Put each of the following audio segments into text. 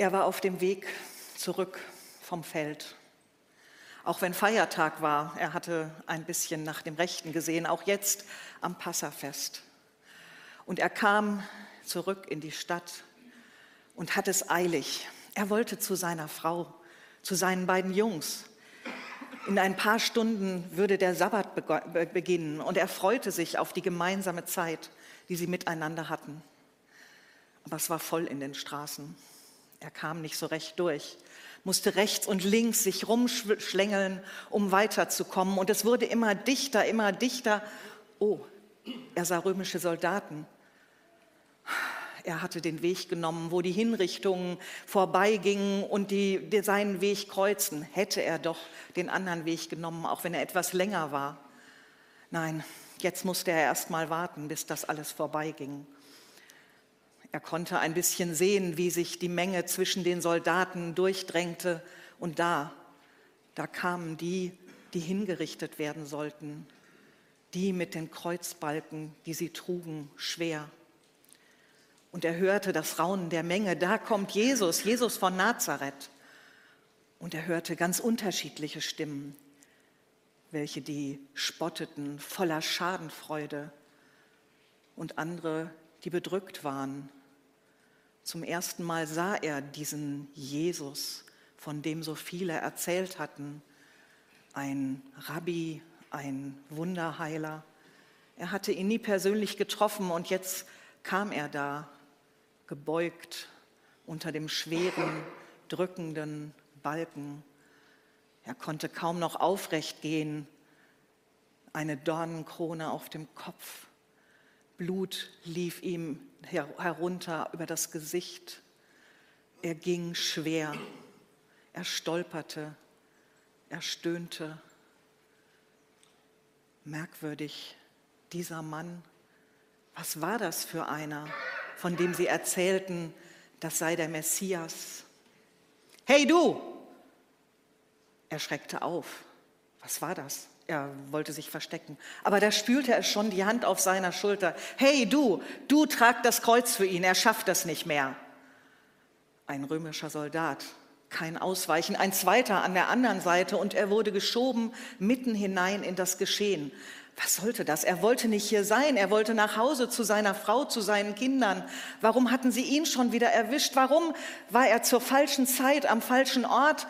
Er war auf dem Weg zurück vom Feld. Auch wenn Feiertag war, er hatte ein bisschen nach dem Rechten gesehen, auch jetzt am Passafest. Und er kam zurück in die Stadt und hat es eilig. Er wollte zu seiner Frau, zu seinen beiden Jungs. In ein paar Stunden würde der Sabbat beginnen und er freute sich auf die gemeinsame Zeit, die sie miteinander hatten. Aber es war voll in den Straßen. Er kam nicht so recht durch, musste rechts und links sich rumschlängeln, um weiterzukommen. Und es wurde immer dichter, immer dichter. Oh, er sah römische Soldaten. Er hatte den Weg genommen, wo die Hinrichtungen vorbeigingen und die, die seinen Weg kreuzen. Hätte er doch den anderen Weg genommen, auch wenn er etwas länger war. Nein, jetzt musste er erst mal warten, bis das alles vorbeiging. Er konnte ein bisschen sehen, wie sich die Menge zwischen den Soldaten durchdrängte. Und da, da kamen die, die hingerichtet werden sollten, die mit den Kreuzbalken, die sie trugen, schwer. Und er hörte das Raunen der Menge, da kommt Jesus, Jesus von Nazareth. Und er hörte ganz unterschiedliche Stimmen, welche die spotteten, voller Schadenfreude und andere, die bedrückt waren zum ersten Mal sah er diesen Jesus, von dem so viele erzählt hatten, ein Rabbi, ein Wunderheiler. Er hatte ihn nie persönlich getroffen und jetzt kam er da, gebeugt unter dem schweren, drückenden Balken. Er konnte kaum noch aufrecht gehen, eine Dornenkrone auf dem Kopf. Blut lief ihm herunter über das Gesicht. Er ging schwer, er stolperte, er stöhnte. Merkwürdig, dieser Mann, was war das für einer, von dem sie erzählten, das sei der Messias? Hey du! Er schreckte auf. Was war das? Er wollte sich verstecken. Aber da spürte er schon die Hand auf seiner Schulter. Hey du, du trag das Kreuz für ihn, er schafft das nicht mehr. Ein römischer Soldat, kein Ausweichen, ein zweiter an der anderen Seite und er wurde geschoben mitten hinein in das Geschehen. Was sollte das? Er wollte nicht hier sein, er wollte nach Hause zu seiner Frau, zu seinen Kindern. Warum hatten sie ihn schon wieder erwischt? Warum war er zur falschen Zeit am falschen Ort?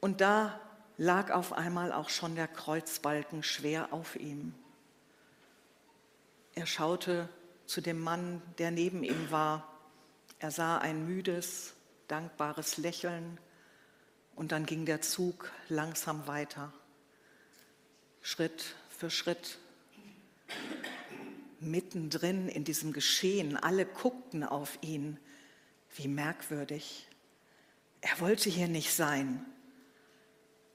Und da lag auf einmal auch schon der Kreuzbalken schwer auf ihm. Er schaute zu dem Mann, der neben ihm war. Er sah ein müdes, dankbares Lächeln und dann ging der Zug langsam weiter, Schritt für Schritt. Mittendrin in diesem Geschehen, alle guckten auf ihn. Wie merkwürdig. Er wollte hier nicht sein.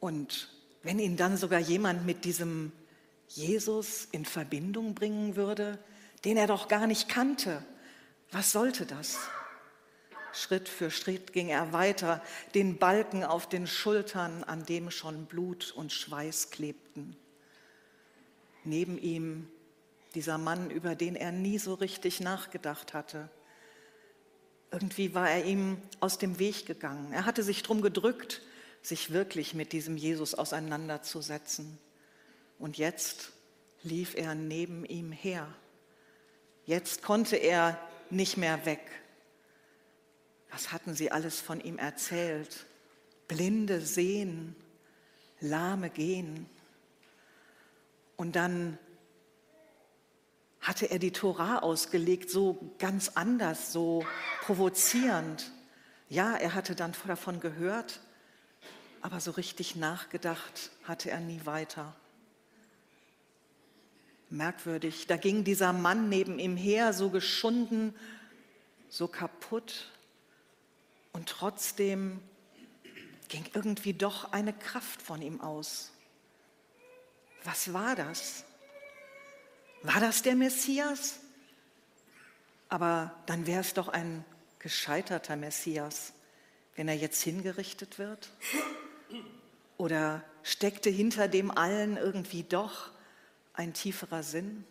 Und wenn ihn dann sogar jemand mit diesem Jesus in Verbindung bringen würde, den er doch gar nicht kannte, was sollte das? Schritt für Schritt ging er weiter, den Balken auf den Schultern, an dem schon Blut und Schweiß klebten. Neben ihm dieser Mann, über den er nie so richtig nachgedacht hatte. Irgendwie war er ihm aus dem Weg gegangen. Er hatte sich drum gedrückt, sich wirklich mit diesem Jesus auseinanderzusetzen. Und jetzt lief er neben ihm her. Jetzt konnte er nicht mehr weg. Was hatten sie alles von ihm erzählt? Blinde sehen, lahme gehen. Und dann hatte er die Tora ausgelegt, so ganz anders, so provozierend. Ja, er hatte dann davon gehört, aber so richtig nachgedacht hatte er nie weiter. Merkwürdig, da ging dieser Mann neben ihm her, so geschunden, so kaputt und trotzdem ging irgendwie doch eine Kraft von ihm aus. Was war das? War das der Messias? Aber dann wäre es doch ein gescheiterter Messias, wenn er jetzt hingerichtet wird. Oder steckte hinter dem allen irgendwie doch ein tieferer Sinn?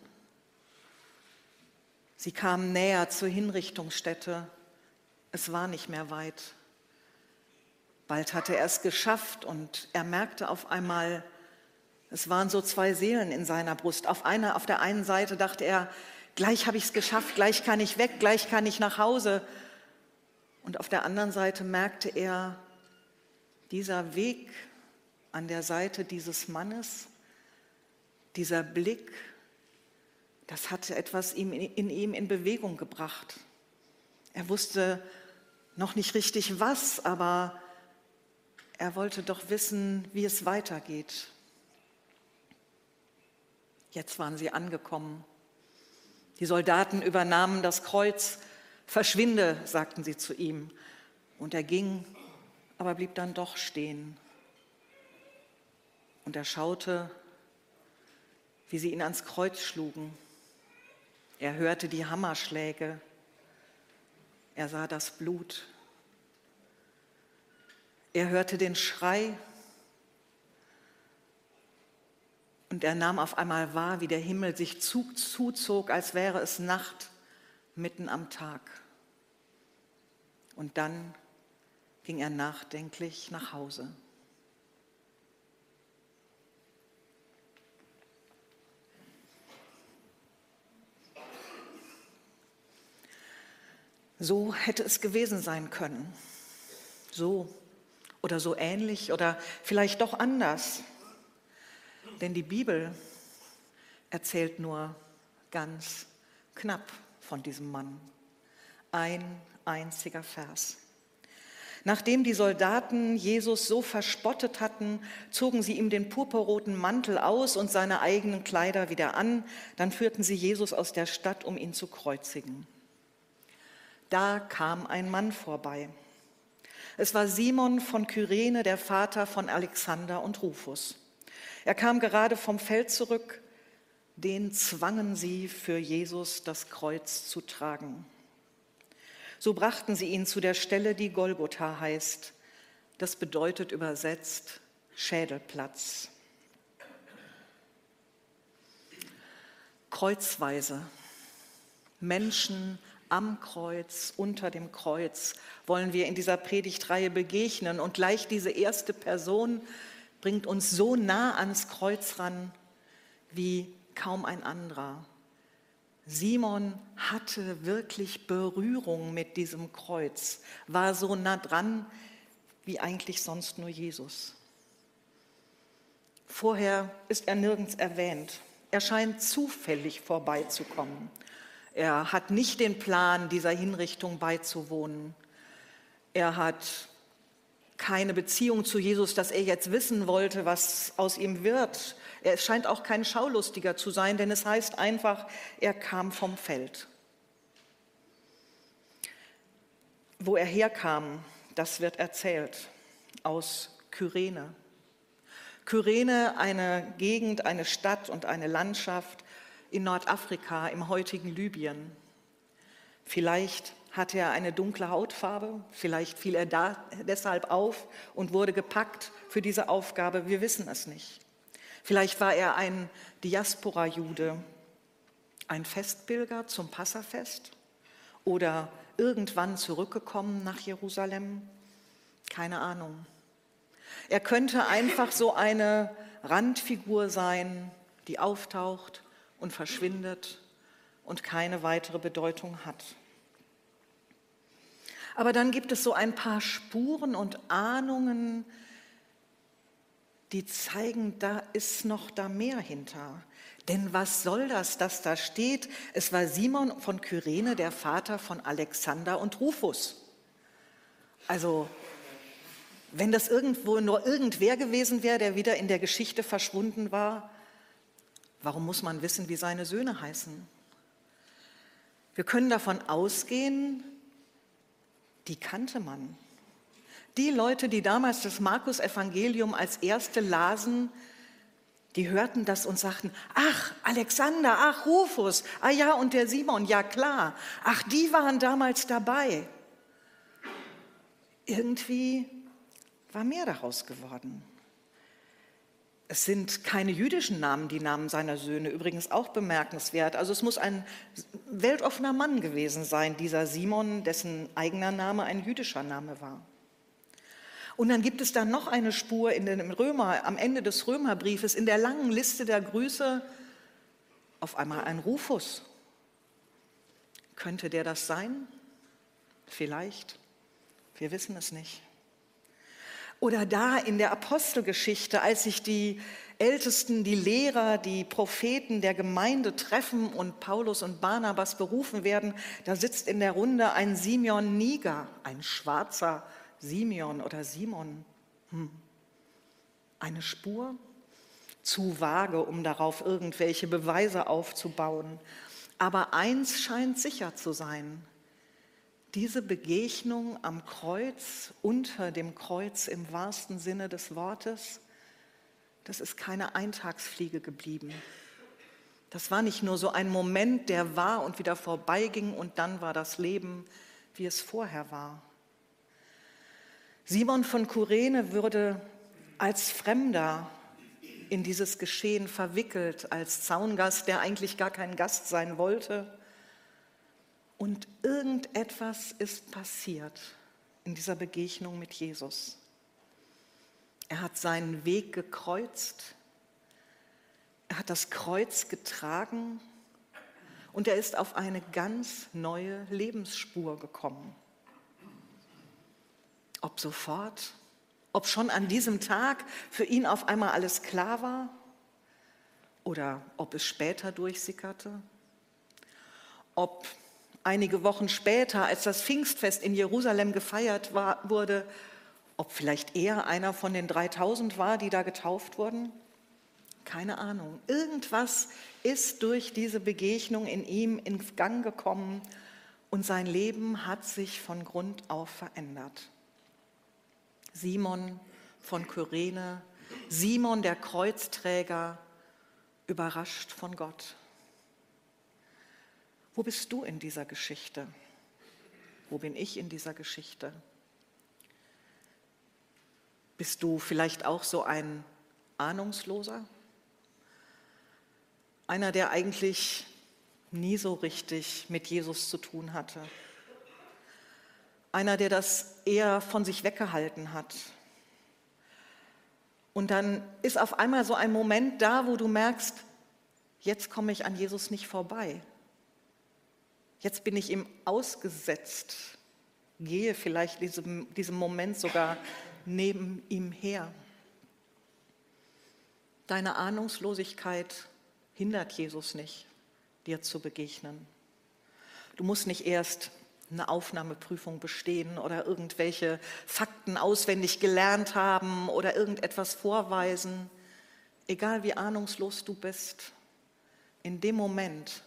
Sie kamen näher zur Hinrichtungsstätte. Es war nicht mehr weit. Bald hatte er es geschafft und er merkte auf einmal, es waren so zwei Seelen in seiner Brust. Auf, einer, auf der einen Seite dachte er, gleich habe ich es geschafft, gleich kann ich weg, gleich kann ich nach Hause. Und auf der anderen Seite merkte er, dieser Weg an der Seite dieses Mannes, dieser Blick, das hatte etwas in ihm in Bewegung gebracht. Er wusste noch nicht richtig was, aber er wollte doch wissen, wie es weitergeht. Jetzt waren sie angekommen. Die Soldaten übernahmen das Kreuz. Verschwinde, sagten sie zu ihm. Und er ging, aber blieb dann doch stehen. Und er schaute, wie sie ihn ans Kreuz schlugen. Er hörte die Hammerschläge. Er sah das Blut. Er hörte den Schrei Und er nahm auf einmal wahr, wie der Himmel sich zuzog, als wäre es Nacht mitten am Tag. Und dann ging er nachdenklich nach Hause. So hätte es gewesen sein können. So oder so ähnlich oder vielleicht doch anders. Denn die Bibel erzählt nur ganz knapp von diesem Mann. Ein einziger Vers. Nachdem die Soldaten Jesus so verspottet hatten, zogen sie ihm den purpurroten Mantel aus und seine eigenen Kleider wieder an. Dann führten sie Jesus aus der Stadt, um ihn zu kreuzigen. Da kam ein Mann vorbei. Es war Simon von Kyrene, der Vater von Alexander und Rufus. Er kam gerade vom Feld zurück, den zwangen sie für Jesus das Kreuz zu tragen. So brachten sie ihn zu der Stelle, die Golgotha heißt. Das bedeutet übersetzt Schädelplatz. Kreuzweise. Menschen am Kreuz, unter dem Kreuz wollen wir in dieser Predigtreihe begegnen. Und gleich diese erste Person bringt uns so nah ans Kreuz ran wie kaum ein anderer. Simon hatte wirklich Berührung mit diesem Kreuz, war so nah dran wie eigentlich sonst nur Jesus. Vorher ist er nirgends erwähnt. Er scheint zufällig vorbeizukommen. Er hat nicht den Plan, dieser Hinrichtung beizuwohnen. Er hat keine Beziehung zu Jesus, dass er jetzt wissen wollte, was aus ihm wird. Er scheint auch kein Schaulustiger zu sein, denn es heißt einfach, er kam vom Feld. Wo er herkam, das wird erzählt aus Kyrene. Kyrene, eine Gegend, eine Stadt und eine Landschaft in Nordafrika, im heutigen Libyen. Vielleicht hatte er eine dunkle Hautfarbe, vielleicht fiel er da deshalb auf und wurde gepackt für diese Aufgabe, wir wissen es nicht. Vielleicht war er ein Diaspora-Jude, ein Festpilger zum Passafest oder irgendwann zurückgekommen nach Jerusalem, keine Ahnung. Er könnte einfach so eine Randfigur sein, die auftaucht und verschwindet und keine weitere Bedeutung hat. Aber dann gibt es so ein paar Spuren und Ahnungen, die zeigen, da ist noch da mehr hinter. Denn was soll das, dass da steht? Es war Simon von Kyrene, der Vater von Alexander und Rufus. Also, wenn das irgendwo nur irgendwer gewesen wäre, der wieder in der Geschichte verschwunden war, warum muss man wissen, wie seine Söhne heißen? Wir können davon ausgehen, die kannte man. Die Leute, die damals das Markus-Evangelium als erste lasen, die hörten das und sagten, ach, Alexander, ach, Rufus, ah ja, und der Simon, ja klar, ach, die waren damals dabei. Irgendwie war mehr daraus geworden. Es sind keine jüdischen Namen, die Namen seiner Söhne, übrigens auch bemerkenswert. Also es muss ein weltoffener Mann gewesen sein, dieser Simon, dessen eigener Name ein jüdischer Name war. Und dann gibt es da noch eine Spur in den Römer, am Ende des Römerbriefes, in der langen Liste der Grüße, auf einmal ein Rufus. Könnte der das sein? Vielleicht. Wir wissen es nicht. Oder da in der Apostelgeschichte, als sich die Ältesten, die Lehrer, die Propheten der Gemeinde treffen und Paulus und Barnabas berufen werden, da sitzt in der Runde ein Simeon Niger, ein schwarzer Simeon oder Simon. Hm. Eine Spur? Zu vage, um darauf irgendwelche Beweise aufzubauen. Aber eins scheint sicher zu sein. Diese Begegnung am Kreuz, unter dem Kreuz im wahrsten Sinne des Wortes, das ist keine Eintagsfliege geblieben. Das war nicht nur so ein Moment, der war und wieder vorbeiging und dann war das Leben, wie es vorher war. Simon von Kyrene würde als Fremder in dieses Geschehen verwickelt, als Zaungast, der eigentlich gar kein Gast sein wollte. Und irgendetwas ist passiert in dieser Begegnung mit Jesus. Er hat seinen Weg gekreuzt, er hat das Kreuz getragen und er ist auf eine ganz neue Lebensspur gekommen. Ob sofort, ob schon an diesem Tag für ihn auf einmal alles klar war oder ob es später durchsickerte, ob einige Wochen später, als das Pfingstfest in Jerusalem gefeiert war, wurde, ob vielleicht er einer von den 3000 war, die da getauft wurden? Keine Ahnung. Irgendwas ist durch diese Begegnung in ihm in Gang gekommen und sein Leben hat sich von Grund auf verändert. Simon von Kyrene, Simon der Kreuzträger, überrascht von Gott. Wo bist du in dieser Geschichte? Wo bin ich in dieser Geschichte? Bist du vielleicht auch so ein Ahnungsloser? Einer, der eigentlich nie so richtig mit Jesus zu tun hatte. Einer, der das eher von sich weggehalten hat. Und dann ist auf einmal so ein Moment da, wo du merkst, jetzt komme ich an Jesus nicht vorbei. Jetzt bin ich ihm ausgesetzt, gehe vielleicht diesem, diesem Moment sogar neben ihm her. Deine Ahnungslosigkeit hindert Jesus nicht, dir zu begegnen. Du musst nicht erst eine Aufnahmeprüfung bestehen oder irgendwelche Fakten auswendig gelernt haben oder irgendetwas vorweisen. Egal wie ahnungslos du bist, in dem Moment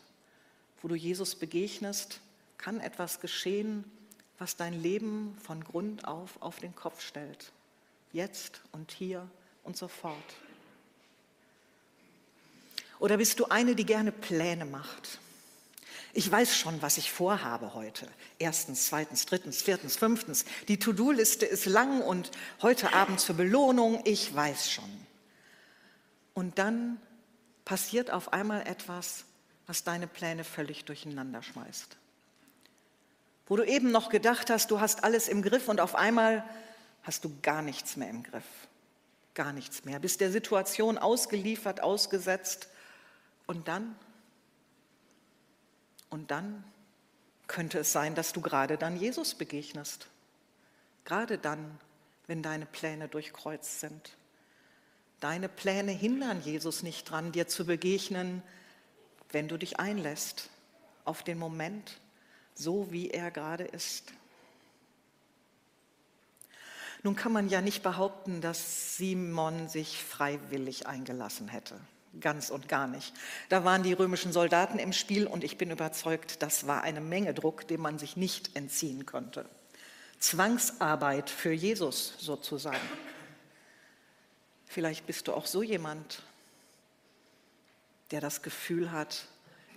wo du Jesus begegnest, kann etwas geschehen, was dein Leben von Grund auf auf den Kopf stellt. Jetzt und hier und sofort. Oder bist du eine, die gerne Pläne macht? Ich weiß schon, was ich vorhabe heute. Erstens, zweitens, drittens, viertens, fünftens. Die To-Do-Liste ist lang und heute Abend zur Belohnung. Ich weiß schon. Und dann passiert auf einmal etwas, was deine Pläne völlig durcheinander schmeißt. Wo du eben noch gedacht hast, du hast alles im Griff und auf einmal hast du gar nichts mehr im Griff. Gar nichts mehr. Bist der Situation ausgeliefert, ausgesetzt. Und dann? Und dann könnte es sein, dass du gerade dann Jesus begegnest. Gerade dann, wenn deine Pläne durchkreuzt sind. Deine Pläne hindern Jesus nicht dran, dir zu begegnen, wenn du dich einlässt auf den Moment, so wie er gerade ist. Nun kann man ja nicht behaupten, dass Simon sich freiwillig eingelassen hätte. Ganz und gar nicht. Da waren die römischen Soldaten im Spiel und ich bin überzeugt, das war eine Menge Druck, dem man sich nicht entziehen konnte. Zwangsarbeit für Jesus sozusagen. Vielleicht bist du auch so jemand, der das Gefühl hat,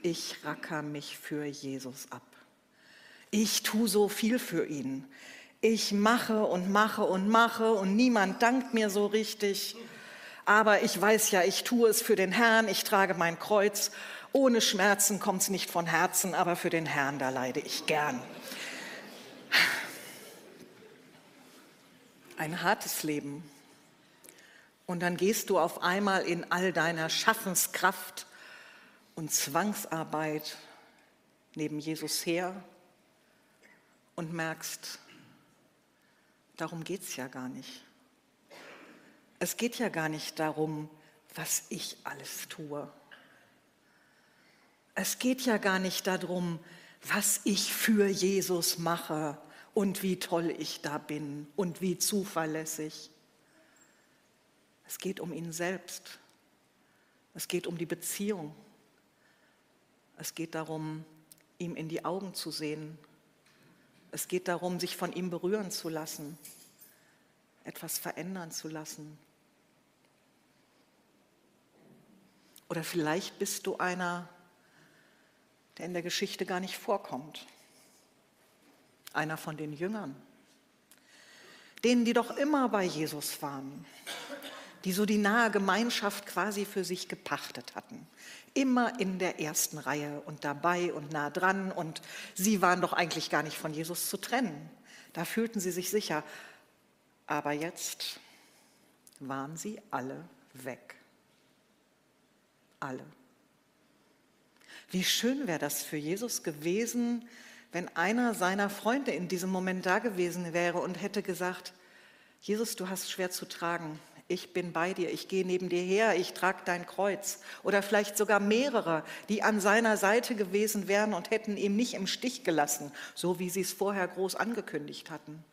ich racker mich für Jesus ab. Ich tue so viel für ihn. Ich mache und mache und mache und niemand dankt mir so richtig. Aber ich weiß ja, ich tue es für den Herrn, ich trage mein Kreuz. Ohne Schmerzen kommt es nicht von Herzen, aber für den Herrn, da leide ich gern. ein hartes Leben. Und dann gehst du auf einmal in all deiner Schaffenskraft und Zwangsarbeit neben Jesus her und merkst, darum geht es ja gar nicht. Es geht ja gar nicht darum, was ich alles tue. Es geht ja gar nicht darum, was ich für Jesus mache und wie toll ich da bin und wie zuverlässig. Es geht um ihn selbst. Es geht um die Beziehung. Es geht darum, ihm in die Augen zu sehen. Es geht darum, sich von ihm berühren zu lassen, etwas verändern zu lassen. Oder vielleicht bist du einer, der in der Geschichte gar nicht vorkommt einer von den Jüngern, denen, die doch immer bei Jesus waren, die so die nahe Gemeinschaft quasi für sich gepachtet hatten. Immer in der ersten Reihe und dabei und nah dran. Und sie waren doch eigentlich gar nicht von Jesus zu trennen. Da fühlten sie sich sicher. Aber jetzt waren sie alle weg. Alle. Wie schön wäre das für Jesus gewesen, wenn einer seiner Freunde in diesem Moment da gewesen wäre und hätte gesagt, Jesus, du hast schwer zu tragen, ich bin bei dir, ich gehe neben dir her, ich trage dein Kreuz. Oder vielleicht sogar mehrere, die an seiner Seite gewesen wären und hätten ihn nicht im Stich gelassen, so wie sie es vorher groß angekündigt hatten.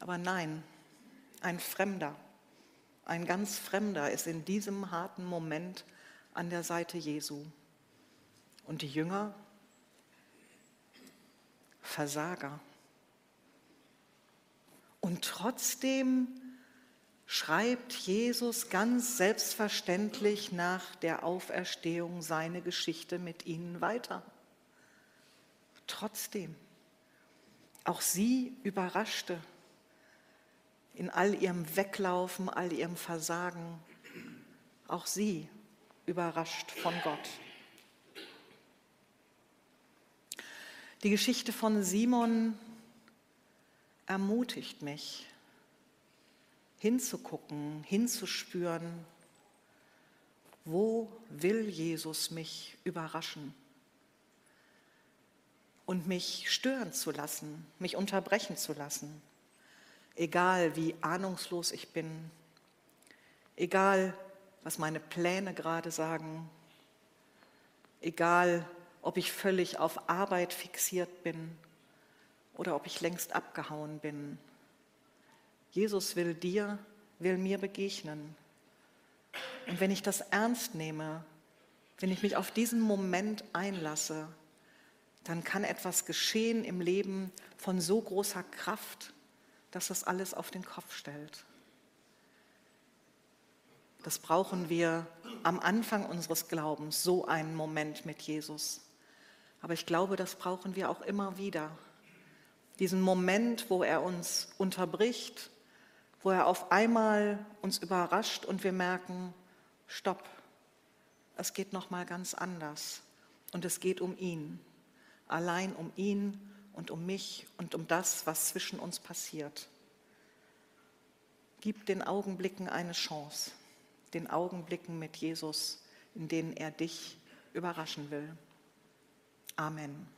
Aber nein, ein Fremder, ein ganz Fremder ist in diesem harten Moment an der Seite Jesu. Und die Jünger Versager. Und trotzdem schreibt Jesus ganz selbstverständlich nach der Auferstehung seine Geschichte mit ihnen weiter. Trotzdem, auch sie überraschte in all ihrem Weglaufen, all ihrem Versagen, auch sie überrascht von Gott. Die Geschichte von Simon ermutigt mich, hinzugucken, hinzuspüren, wo will Jesus mich überraschen und mich stören zu lassen, mich unterbrechen zu lassen, egal wie ahnungslos ich bin, egal was meine Pläne gerade sagen, egal ob ich völlig auf Arbeit fixiert bin oder ob ich längst abgehauen bin. Jesus will dir, will mir begegnen. Und wenn ich das ernst nehme, wenn ich mich auf diesen Moment einlasse, dann kann etwas geschehen im Leben von so großer Kraft, dass das alles auf den Kopf stellt. Das brauchen wir am Anfang unseres Glaubens, so einen Moment mit Jesus. Aber ich glaube, das brauchen wir auch immer wieder. Diesen Moment, wo er uns unterbricht, wo er auf einmal uns überrascht und wir merken, stopp, es geht noch mal ganz anders und es geht um ihn, allein um ihn und um mich und um das, was zwischen uns passiert. Gib den Augenblicken eine Chance, den Augenblicken mit Jesus, in denen er dich überraschen will. Amen.